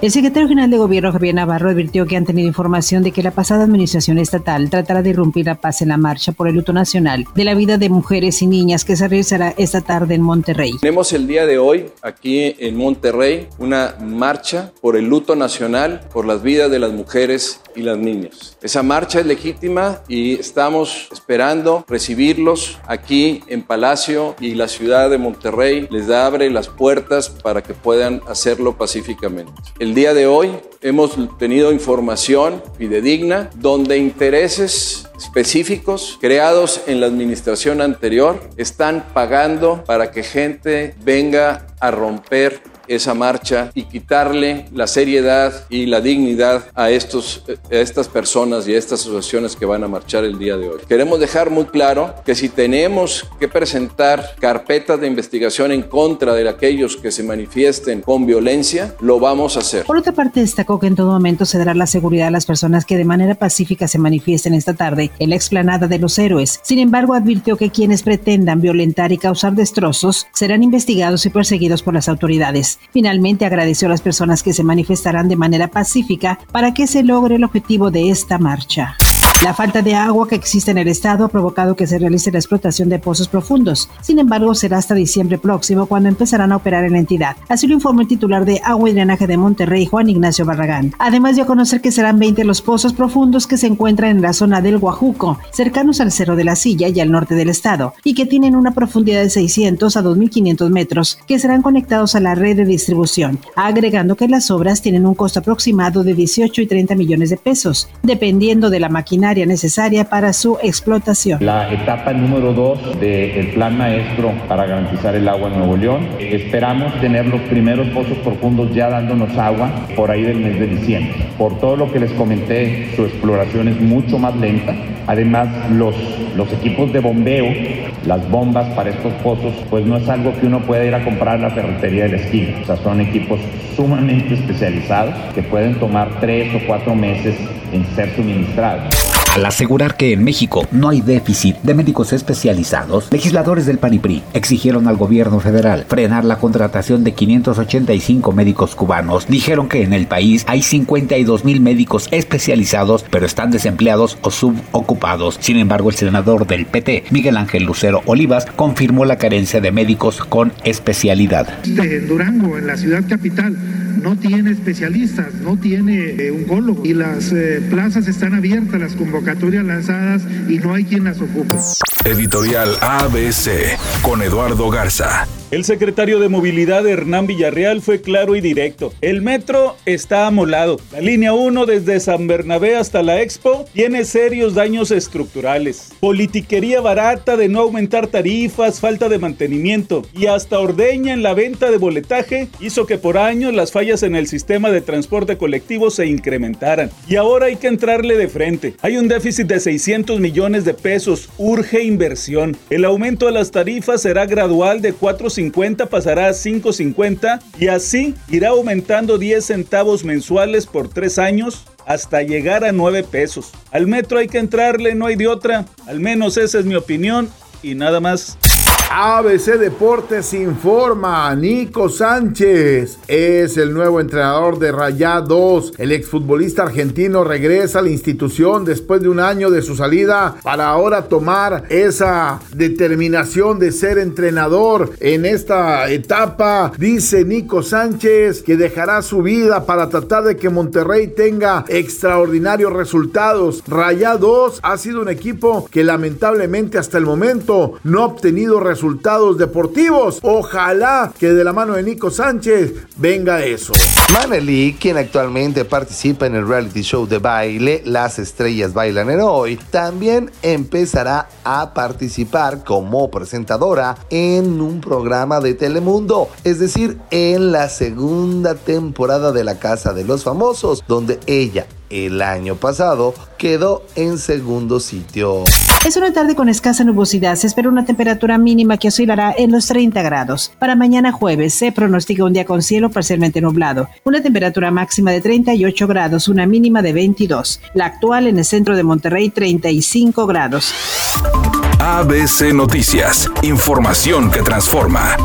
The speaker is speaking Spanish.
El secretario general de Gobierno, Javier Navarro, advirtió que han tenido información de que la pasada administración estatal tratará de irrumpir la paz en la marcha por el luto nacional de la vida de mujeres y niñas que se realizará esta tarde en Monterrey. Tenemos el día de hoy aquí en Monterrey una marcha por el luto nacional, por las vidas de las mujeres y las niñas. Esa marcha es legítima y estamos esperando recibirlos aquí en Palacio y la ciudad de Monterrey les abre las puertas para que puedan hacerlo pacíficamente. Día de hoy hemos tenido información fidedigna donde intereses específicos creados en la administración anterior están pagando para que gente venga a romper esa marcha y quitarle la seriedad y la dignidad a, estos, a estas personas y a estas asociaciones que van a marchar el día de hoy. Queremos dejar muy claro que si tenemos que presentar carpetas de investigación en contra de aquellos que se manifiesten con violencia, lo vamos a hacer. Por otra parte, destacó que en todo momento se dará la seguridad a las personas que de manera pacífica se manifiesten esta tarde en la explanada de los héroes. Sin embargo, advirtió que quienes pretendan violentar y causar destrozos serán investigados y perseguidos por las autoridades. Finalmente agradeció a las personas que se manifestarán de manera pacífica para que se logre el objetivo de esta marcha. La falta de agua que existe en el estado ha provocado que se realice la explotación de pozos profundos. Sin embargo, será hasta diciembre próximo cuando empezarán a operar en la entidad. Así lo informó el titular de Agua y Drenaje de Monterrey, Juan Ignacio Barragán. Además dio a conocer que serán 20 los pozos profundos que se encuentran en la zona del Guajuco, cercanos al Cerro de la Silla y al norte del estado, y que tienen una profundidad de 600 a 2.500 metros, que serán conectados a la red de distribución, agregando que las obras tienen un costo aproximado de 18 y 30 millones de pesos, dependiendo de la maquinaria necesaria para su explotación. La etapa número dos del plan maestro para garantizar el agua en Nuevo León. Esperamos tener los primeros pozos profundos ya dándonos agua por ahí del mes de diciembre. Por todo lo que les comenté, su exploración es mucho más lenta. Además, los, los equipos de bombeo, las bombas para estos pozos, pues no es algo que uno pueda ir a comprar en la ferretería de la esquina. O sea, son equipos sumamente especializados que pueden tomar tres o cuatro meses en ser suministrados. Al asegurar que en México no hay déficit de médicos especializados, legisladores del PANIPRI exigieron al gobierno federal frenar la contratación de 585 médicos cubanos. Dijeron que en el país hay 52 mil médicos especializados, pero están desempleados o subocupados. Sin embargo, el senador del PT, Miguel Ángel Lucero Olivas, confirmó la carencia de médicos con especialidad. De Durango, en la ciudad capital, no tiene especialistas, no tiene eh, oncólogo y las eh, plazas están abiertas, las convocatorias lanzadas y no hay quien las ocupe. Editorial ABC con Eduardo Garza. El secretario de Movilidad Hernán Villarreal fue claro y directo. El metro está amolado. La línea 1 desde San Bernabé hasta la Expo tiene serios daños estructurales. Politiquería barata de no aumentar tarifas, falta de mantenimiento y hasta ordeña en la venta de boletaje hizo que por años las fallas en el sistema de transporte colectivo se incrementaran. Y ahora hay que entrarle de frente. Hay un déficit de 600 millones de pesos. Urge inversión. El aumento de las tarifas será gradual de 4 pasará a 5.50 y así irá aumentando 10 centavos mensuales por 3 años hasta llegar a 9 pesos. Al metro hay que entrarle, no hay de otra. Al menos esa es mi opinión y nada más. ABC Deportes informa, Nico Sánchez es el nuevo entrenador de Rayados. El exfutbolista argentino regresa a la institución después de un año de su salida para ahora tomar esa determinación de ser entrenador en esta etapa. Dice Nico Sánchez que dejará su vida para tratar de que Monterrey tenga extraordinarios resultados. Rayados ha sido un equipo que lamentablemente hasta el momento no ha obtenido resultados resultados deportivos. Ojalá que de la mano de Nico Sánchez venga eso. Maneli, quien actualmente participa en el reality show de baile Las Estrellas Bailan en Hoy, también empezará a participar como presentadora en un programa de Telemundo, es decir, en la segunda temporada de La Casa de los Famosos, donde ella El año pasado quedó en segundo sitio. Es una tarde con escasa nubosidad. Se espera una temperatura mínima que oscilará en los 30 grados. Para mañana jueves se pronostica un día con cielo parcialmente nublado. Una temperatura máxima de 38 grados, una mínima de 22. La actual en el centro de Monterrey 35 grados. ABC Noticias. Información que transforma.